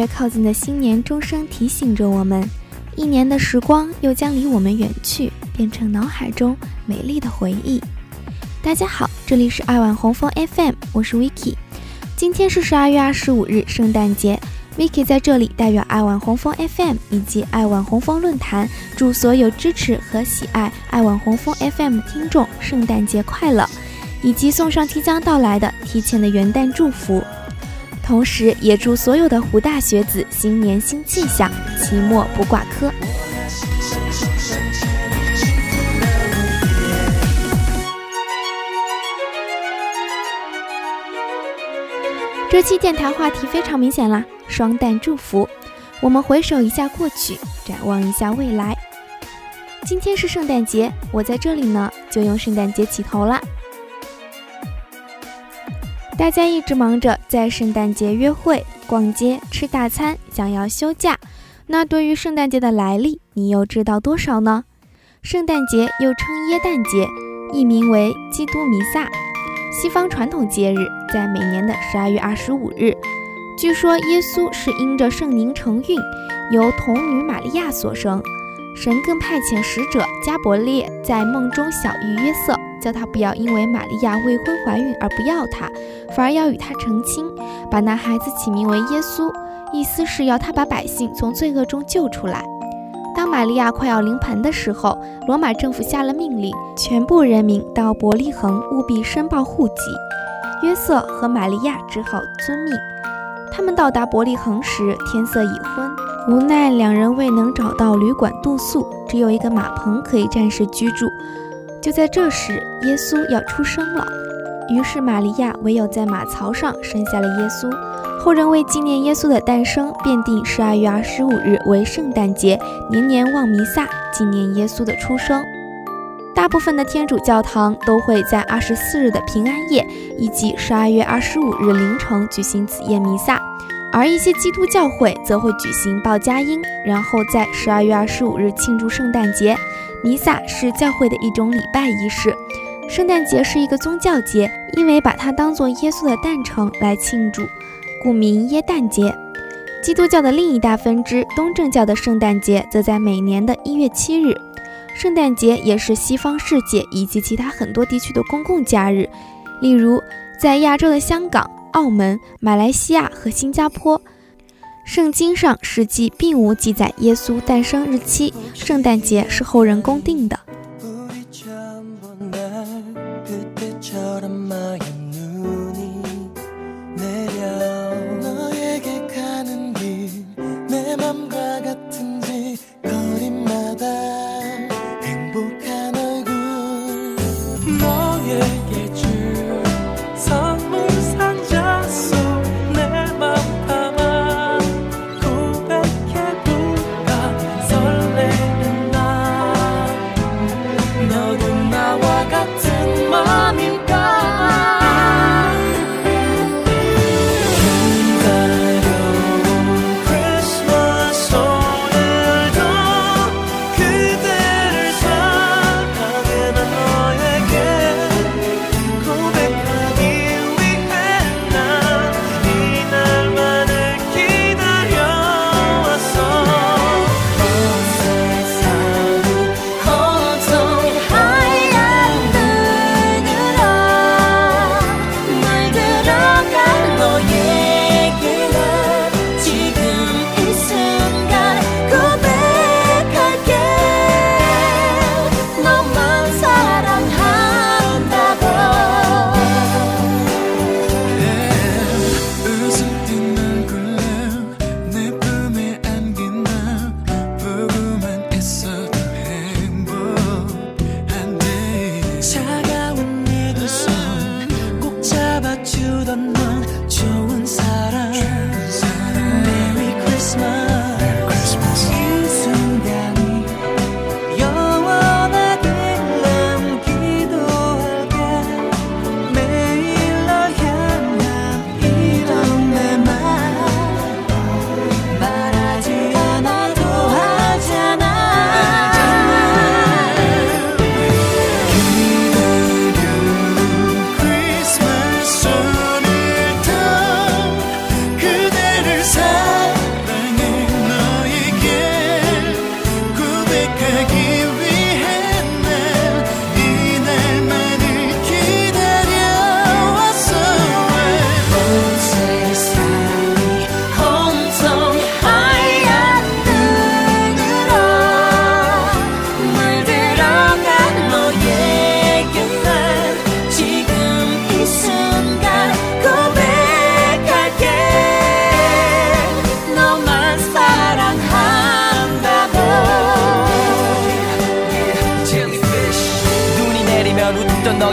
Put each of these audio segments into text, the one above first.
越靠近的新年钟声提醒着我们，一年的时光又将离我们远去，变成脑海中美丽的回忆。大家好，这里是爱晚红枫 FM，我是 Vicky。今天是十二月二十五日，圣诞节。Vicky 在这里代表爱晚红枫 FM 以及爱晚红枫论坛，祝所有支持和喜爱爱晚红枫 FM 的听众圣诞节快乐，以及送上即将到来的提前的元旦祝福。同时，也祝所有的湖大学子新年新气象，期末不挂科。这期电台话题非常明显啦，双旦祝福。我们回首一下过去，展望一下未来。今天是圣诞节，我在这里呢，就用圣诞节起头啦。大家一直忙着在圣诞节约会、逛街、吃大餐，想要休假。那对于圣诞节的来历，你又知道多少呢？圣诞节又称耶诞节，译名为基督弥撒，西方传统节日，在每年的十二月二十五日。据说耶稣是因着圣灵承运，由童女玛利亚所生。神更派遣使者加伯列在梦中小谕约瑟。叫他不要因为玛利亚未婚怀孕而不要他，反而要与他成亲，把那孩子起名为耶稣，意思是要他把百姓从罪恶中救出来。当玛利亚快要临盆的时候，罗马政府下了命令，全部人民到伯利恒务必申报户籍。约瑟和玛利亚只好遵命。他们到达伯利恒时，天色已昏，无奈两人未能找到旅馆住宿，只有一个马棚可以暂时居住。就在这时，耶稣要出生了，于是玛利亚唯有在马槽上生下了耶稣。后人为纪念耶稣的诞生，便定十二月二十五日为圣诞节，年年望弥撒，纪念耶稣的出生。大部分的天主教堂都会在二十四日的平安夜以及十二月二十五日凌晨举行此夜弥撒，而一些基督教会则会举行报佳音，然后在十二月二十五日庆祝圣诞节。弥撒是教会的一种礼拜仪式，圣诞节是一个宗教节，因为把它当做耶稣的诞辰来庆祝，故名耶诞节。基督教的另一大分支东正教的圣诞节则在每年的一月七日。圣诞节也是西方世界以及其他很多地区的公共假日，例如在亚洲的香港、澳门、马来西亚和新加坡。圣经上实际并无记载耶稣诞生日期，圣诞节是后人公定的。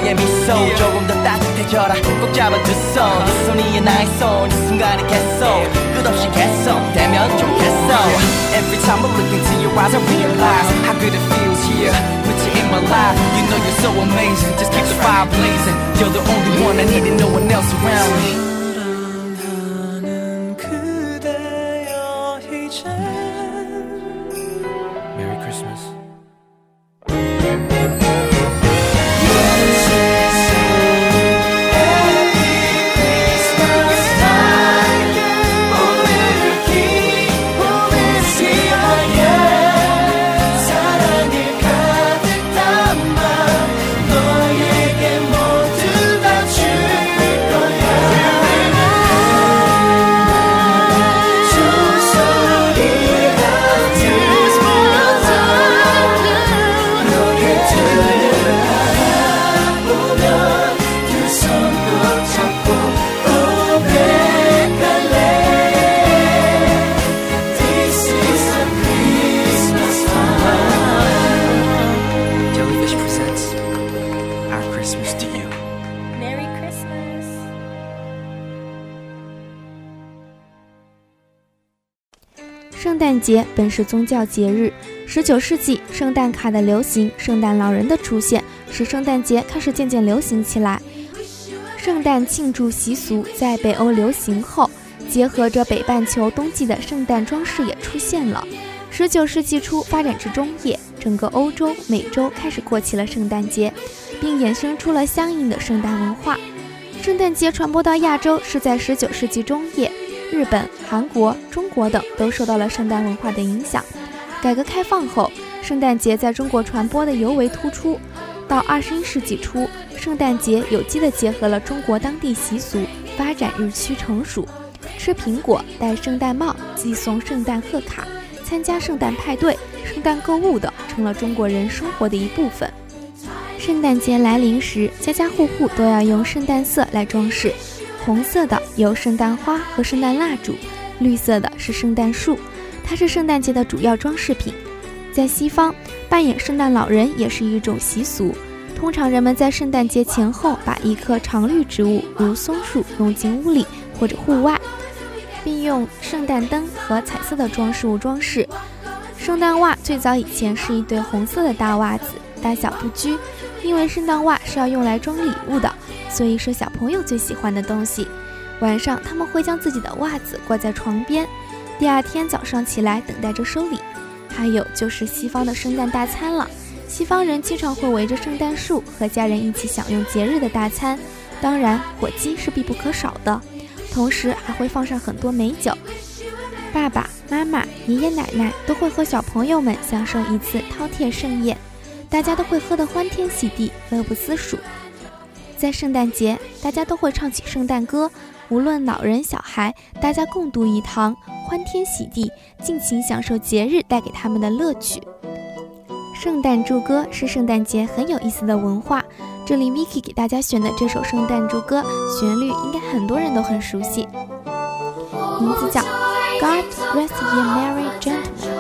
너의 미소 조금 더 따뜻해져라 꼭 잡아두 손이 손이 나의 손이 순간이 계속 끝없이 계속되면 좋겠어 Every time I look into your eyes I realize how good it feels here with you in my life You know you're so amazing just keep the fire blazing You're the only one I need and no one else around me 是宗教节日。十九世纪，圣诞卡的流行，圣诞老人的出现，使圣诞节开始渐渐流行起来。圣诞庆祝习俗在北欧流行后，结合着北半球冬季的圣诞装饰也出现了。十九世纪初发展至中叶，整个欧洲、美洲开始过起了圣诞节，并衍生出了相应的圣诞文化。圣诞节传播到亚洲是在十九世纪中叶。日本、韩国、中国等都受到了圣诞文化的影响。改革开放后，圣诞节在中国传播的尤为突出。到二十一世纪初，圣诞节有机地结合了中国当地习俗，发展日趋成熟。吃苹果、戴圣诞帽、寄送圣诞贺卡、参加圣诞派对、圣诞购物等，成了中国人生活的一部分。圣诞节来临时，家家户户都要用圣诞色来装饰。红色的有圣诞花和圣诞蜡烛，绿色的是圣诞树，它是圣诞节的主要装饰品。在西方，扮演圣诞老人也是一种习俗。通常人们在圣诞节前后把一棵常绿植物，如松树，弄进屋里或者户外，并用圣诞灯和彩色的装饰物装饰。圣诞袜最早以前是一对红色的大袜子，大小不拘，因为圣诞袜是要用来装礼物的。所以是小朋友最喜欢的东西。晚上他们会将自己的袜子挂在床边，第二天早上起来等待着收礼。还有就是西方的圣诞大餐了，西方人经常会围着圣诞树和家人一起享用节日的大餐，当然火鸡是必不可少的，同时还会放上很多美酒。爸爸妈妈、爷爷奶奶都会和小朋友们享受一次饕餮盛宴，大家都会喝得欢天喜地，乐不思蜀。在圣诞节，大家都会唱起圣诞歌，无论老人小孩，大家共度一堂，欢天喜地，尽情享受节日带给他们的乐趣。圣诞祝歌是圣诞节很有意思的文化。这里 Miki 给大家选的这首圣诞祝歌，旋律应该很多人都很熟悉，名字叫 God Rest Ye Merry Gentlemen。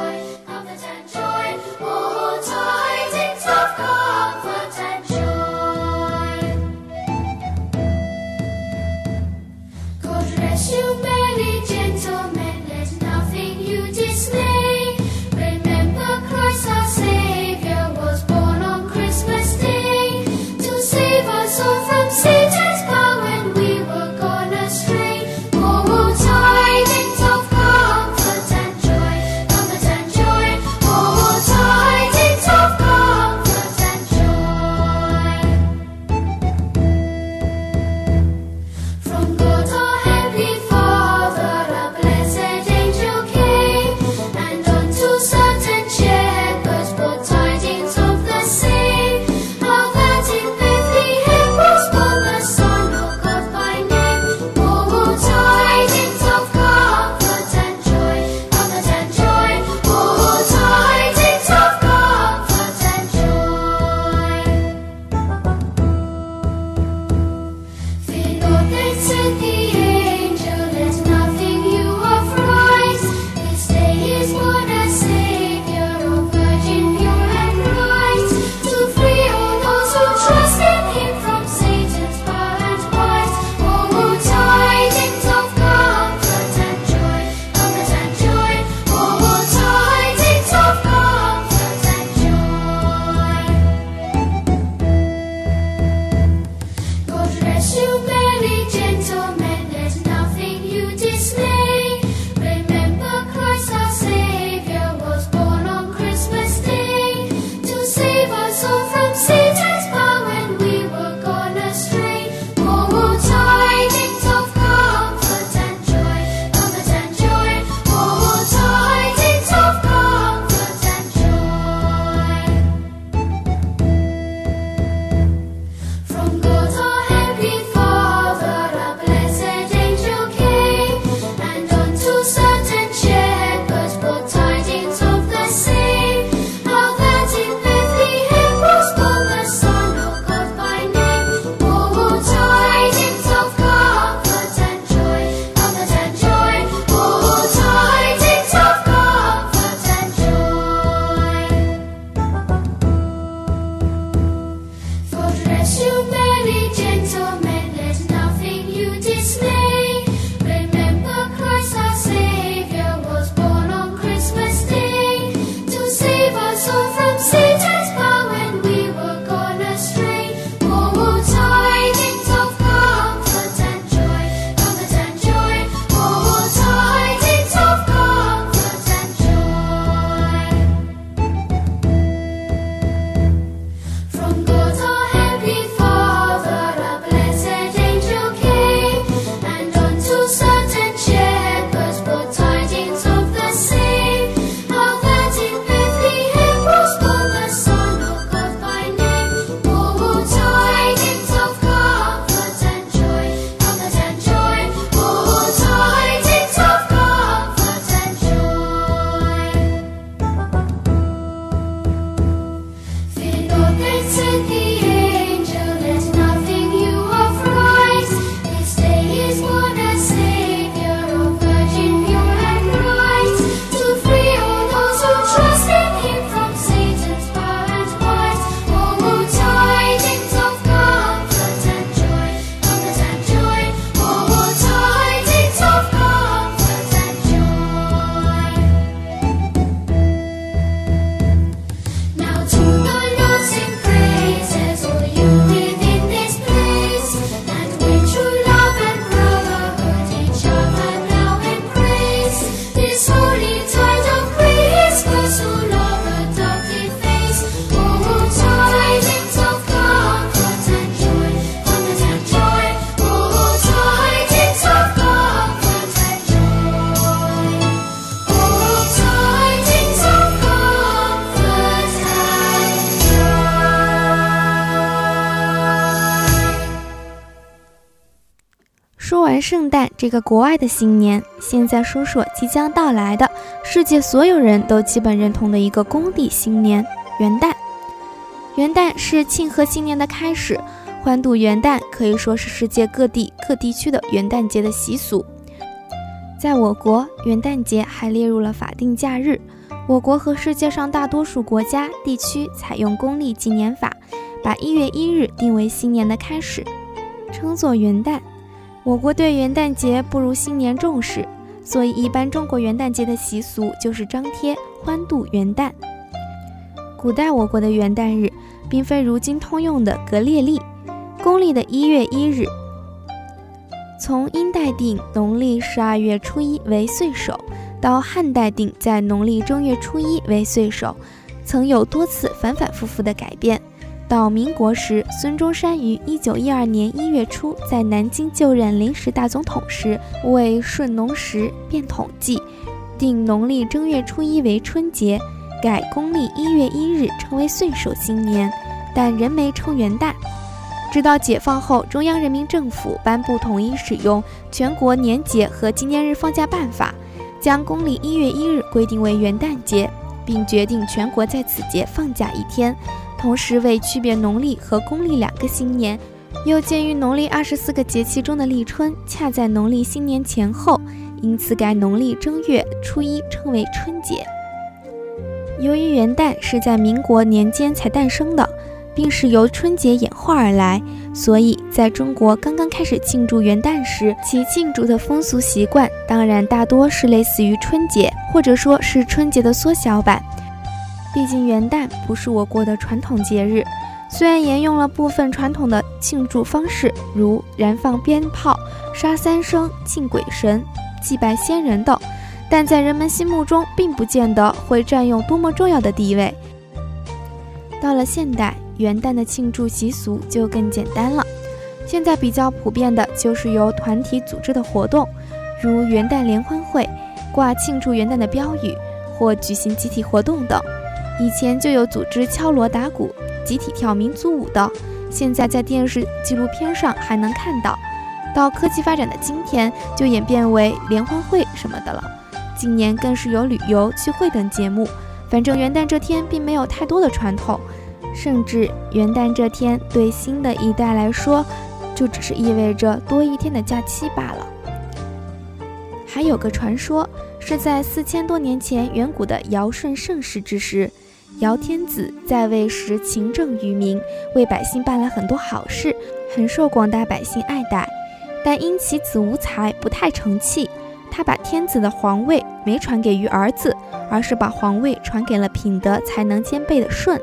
圣诞这个国外的新年，现在说说即将到来的世界所有人都基本认同的一个公历新年——元旦。元旦是庆贺新年的开始，欢度元旦可以说是世界各地各地区的元旦节的习俗。在我国，元旦节还列入了法定假日。我国和世界上大多数国家地区采用公历纪年法，把一月一日定为新年的开始，称作元旦。我国对元旦节不如新年重视，所以一般中国元旦节的习俗就是张贴欢度元旦。古代我国的元旦日。并非如今通用的格列历，公历的一月一日。从殷代定农历十二月初一为岁首，到汉代定在农历正月初一为岁首，曾有多次反反复复的改变。到民国时，孙中山于一九一二年一月初在南京就任临时大总统时，为顺农时变统计，定农历正月初一为春节。改公历一月一日称为岁首新年，但仍没称元旦。直到解放后，中央人民政府颁布统一使用全国年节和纪念日放假办法，将公历一月一日规定为元旦节，并决定全国在此节放假一天。同时，为区别农历和公历两个新年，又鉴于农历二十四个节气中的立春恰在农历新年前后，因此改农历正月初一称为春节。由于元旦是在民国年间才诞生的，并是由春节演化而来，所以在中国刚刚开始庆祝元旦时，其庆祝的风俗习惯当然大多是类似于春节，或者说是春节的缩小版。毕竟元旦不是我国的传统节日，虽然沿用了部分传统的庆祝方式，如燃放鞭炮、杀三牲、敬鬼神、祭拜先人等。但在人们心目中，并不见得会占用多么重要的地位。到了现代，元旦的庆祝习俗就更简单了。现在比较普遍的就是由团体组织的活动，如元旦联欢会、挂庆祝元旦的标语，或举行集体活动等。以前就有组织敲锣打鼓、集体跳民族舞的，现在在电视纪录片上还能看到。到科技发展的今天，就演变为联欢会什么的了。今年更是有旅游、聚会等节目。反正元旦这天并没有太多的传统，甚至元旦这天对新的一代来说，就只是意味着多一天的假期罢了。还有个传说，是在四千多年前远古的尧舜盛世之时，尧天子在位时勤政于民，为百姓办了很多好事，很受广大百姓爱戴。但因其子无才，不太成器。他把天子的皇位没传给于儿子，而是把皇位传给了品德才能兼备的舜。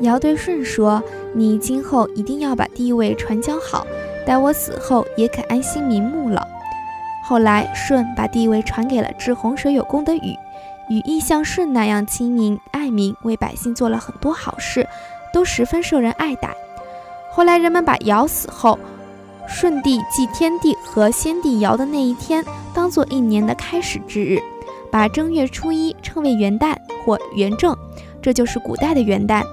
尧对舜说：“你今后一定要把地位传教好，待我死后也可安心瞑目了。”后来舜把地位传给了治洪水有功的禹，禹亦像舜那样亲民爱民，为百姓做了很多好事，都十分受人爱戴。后来人们把尧死后。舜帝祭天地和先帝尧的那一天，当做一年的开始之日，把正月初一称为元旦或元正，这就是古代的元旦。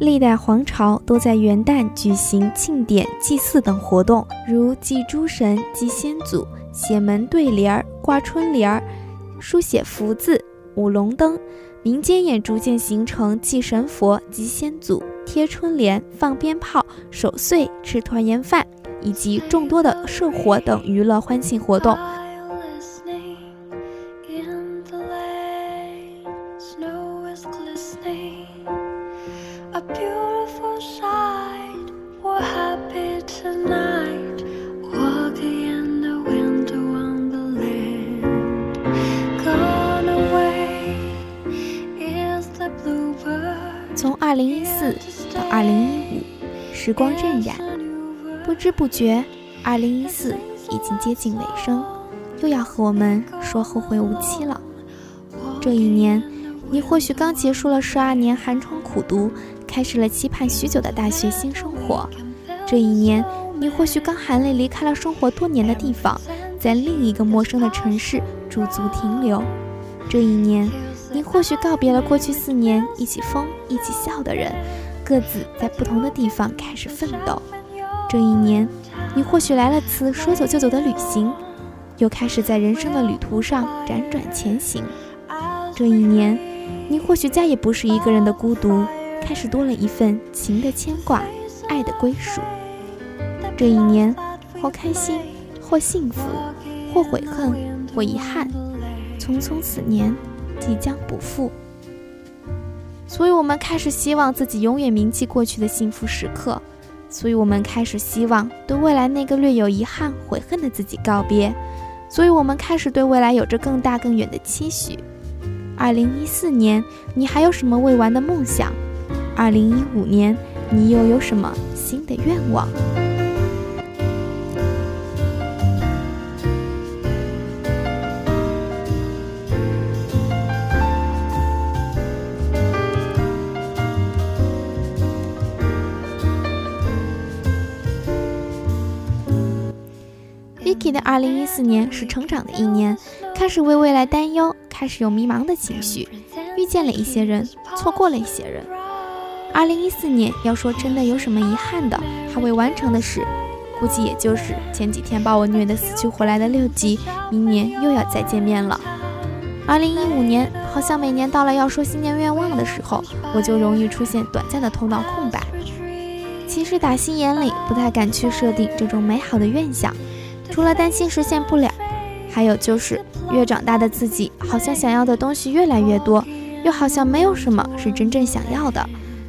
历代皇朝都在元旦举行庆典、祭祀等活动，如祭诸神、祭先祖、写门对联儿、挂春联儿、书写福字、舞龙灯。民间也逐渐形成祭神佛、祭先祖。贴春联、放鞭炮、守岁、吃团圆饭，以及众多的社火等娱乐欢庆活动。二零一四到二零一五，时光荏苒，不知不觉，二零一四已经接近尾声，又要和我们说后会无期了。这一年，你或许刚结束了十二年寒窗苦读，开始了期盼许久的大学新生活。这一年，你或许刚含泪离开了生活多年的地方，在另一个陌生的城市驻足停留。这一年。或许告别了过去四年一起疯、一起笑的人，各自在不同的地方开始奋斗。这一年，你或许来了次说走就走的旅行，又开始在人生的旅途上辗转前行。这一年，你或许再也不是一个人的孤独，开始多了一份情的牵挂，爱的归属。这一年，或开心，或幸福，或悔恨，或遗憾。匆匆此年，即将不复。所以我们开始希望自己永远铭记过去的幸福时刻，所以我们开始希望对未来那个略有遗憾、悔恨的自己告别，所以我们开始对未来有着更大更远的期许。二零一四年，你还有什么未完的梦想？二零一五年，你又有什么新的愿望？Vicky 的二零一四年是成长的一年，开始为未来担忧，开始有迷茫的情绪，遇见了一些人，错过了一些人。二零一四年要说真的有什么遗憾的，还未完成的事，估计也就是前几天把我虐得死去活来的六级，明年又要再见面了。二零一五年好像每年到了要说新年愿望的时候，我就容易出现短暂的头脑空白。其实打心眼里不太敢去设定这种美好的愿想。除了担心实现不了，还有就是越长大的自己，好像想要的东西越来越多，又好像没有什么是真正想要的。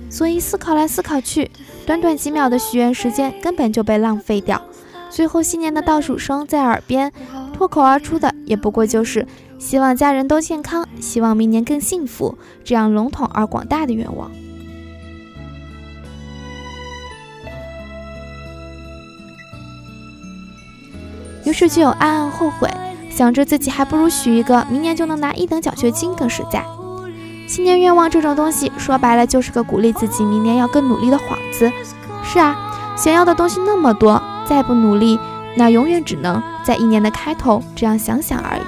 所以思考来思考去，短短几秒的许愿时间根本就被浪费掉。最后新年的倒数声在耳边，脱口而出的也不过就是希望家人都健康，希望明年更幸福，这样笼统而广大的愿望。于是就有暗暗后悔，想着自己还不如许一个明年就能拿一等奖学金更实在。新年愿望这种东西，说白了就是个鼓励自己明年要更努力的幌子。是啊，想要的东西那么多，再不努力，那永远只能在一年的开头这样想想而已。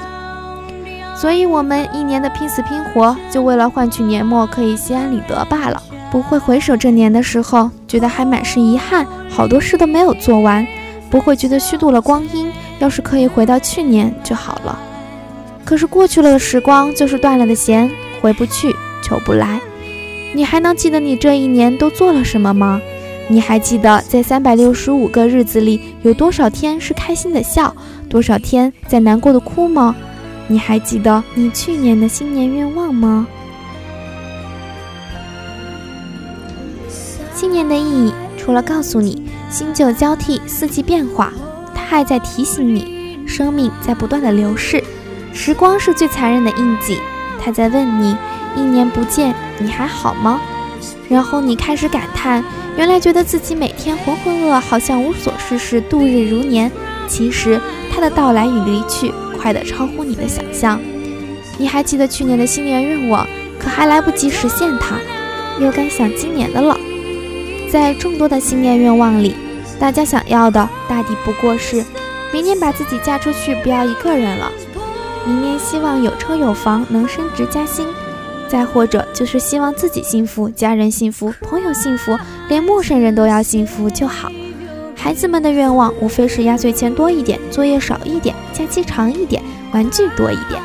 所以，我们一年的拼死拼活，就为了换取年末可以心安理得罢了。不会回首这年的时候，觉得还满是遗憾，好多事都没有做完。不会觉得虚度了光阴。要是可以回到去年就好了，可是过去了的时光就是断了的弦，回不去，求不来。你还能记得你这一年都做了什么吗？你还记得在三百六十五个日子里有多少天是开心的笑，多少天在难过的哭吗？你还记得你去年的新年愿望吗？新年的意义，除了告诉你新旧交替，四季变化。还在提醒你，生命在不断的流逝，时光是最残忍的印记。他在问你，一年不见，你还好吗？然后你开始感叹，原来觉得自己每天浑浑噩噩，好像无所事事，度日如年。其实他的到来与离去，快得超乎你的想象。你还记得去年的新年愿望，可还来不及实现它，又该想今年的了。在众多的新年愿望里。大家想要的大抵不过是，明年把自己嫁出去，不要一个人了；明年希望有车有房，能升职加薪；再或者就是希望自己幸福，家人幸福，朋友幸福，连陌生人都要幸福就好。孩子们的愿望无非是压岁钱多一点，作业少一点，假期长一点，玩具多一点。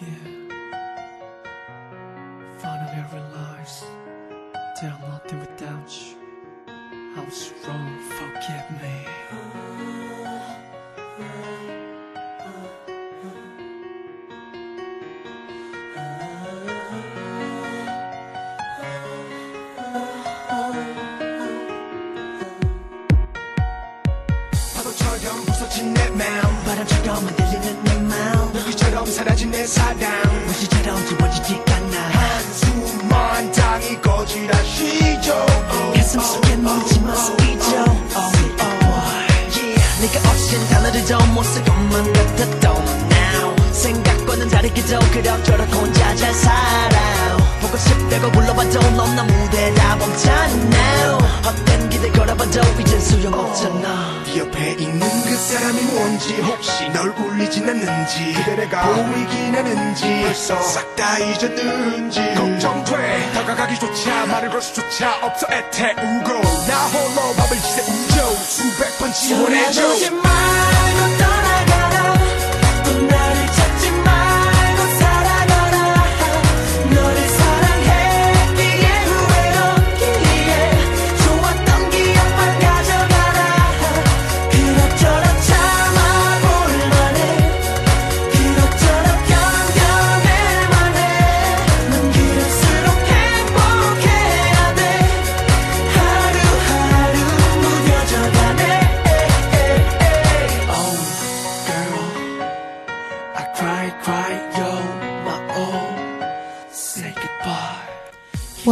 Yeah. 사냥. 무지처럼 집어지지 않나 한숨만 당이 거지라 쉬죠. 가슴 속에 멈지만 쓰이죠. 네가 없인 달라지죠 못쓸 것만 같았던 Now. 생각과는 다르게 더 그럭저럭 혼자 잘 살아. 보고 싶다고 불러봐도 넌나 무대 다 멈췄나 헛된 기대 걸어봐도 이젠 소용없잖아. 네 옆에 있는 그 사람이 뭔지 혹시 널 울리진 않는지 그대 내가 보이긴 하는지 벌써 싹 다 잊었는지 걱정돼. 다가가기조차 말을 걸 수조차 없어 애태우고. 나 홀로 밥을 지새우죠 수백 번 지원해줘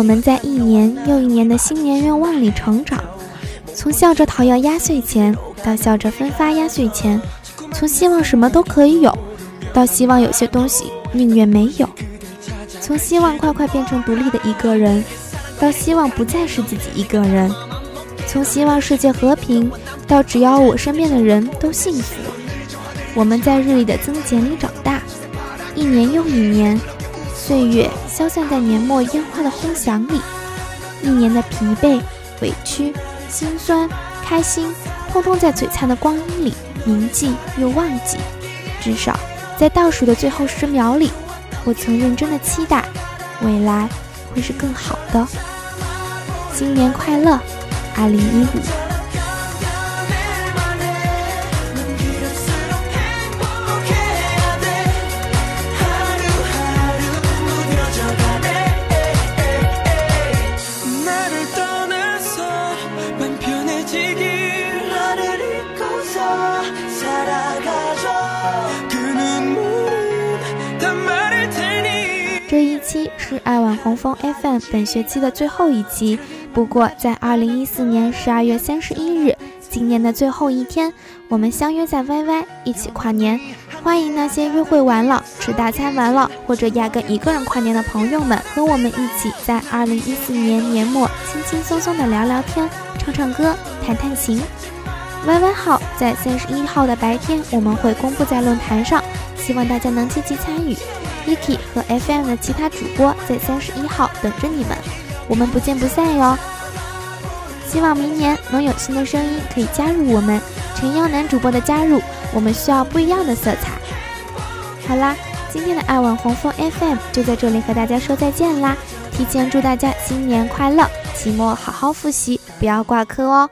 我们在一年又一年的新年愿望里成长，从笑着讨要压岁钱，到笑着分发压岁钱；从希望什么都可以有，到希望有些东西宁愿没有；从希望快快变成独立的一个人，到希望不再是自己一个人；从希望世界和平，到只要我身边的人都幸福。我们在日历的增减里长大，一年又一年。岁月消散在年末烟花的轰响里，一年的疲惫、委屈、心酸、开心，通通在璀璨的光阴里铭记又忘记。至少在倒数的最后十秒里，我曾认真的期待，未来会是更好的。新年快乐，二零一五。红枫 FM 本学期的最后一期，不过在二零一四年十二月三十一日，今年的最后一天，我们相约在 YY 一起跨年。欢迎那些约会完了、吃大餐完了，或者压根一个人跨年的朋友们，和我们一起在二零一四年年末轻轻松松的聊聊天、唱唱歌、弹弹琴。YY 号在三十一号的白天我们会公布在论坛上，希望大家能积极参与。Iki 和 FM 的其他主播在三十一号等着你们，我们不见不散哟！希望明年能有新的声音可以加入我们。诚邀男主播的加入，我们需要不一样的色彩。好啦，今天的爱晚红枫 FM 就在这里和大家说再见啦！提前祝大家新年快乐，期末好好复习，不要挂科哦。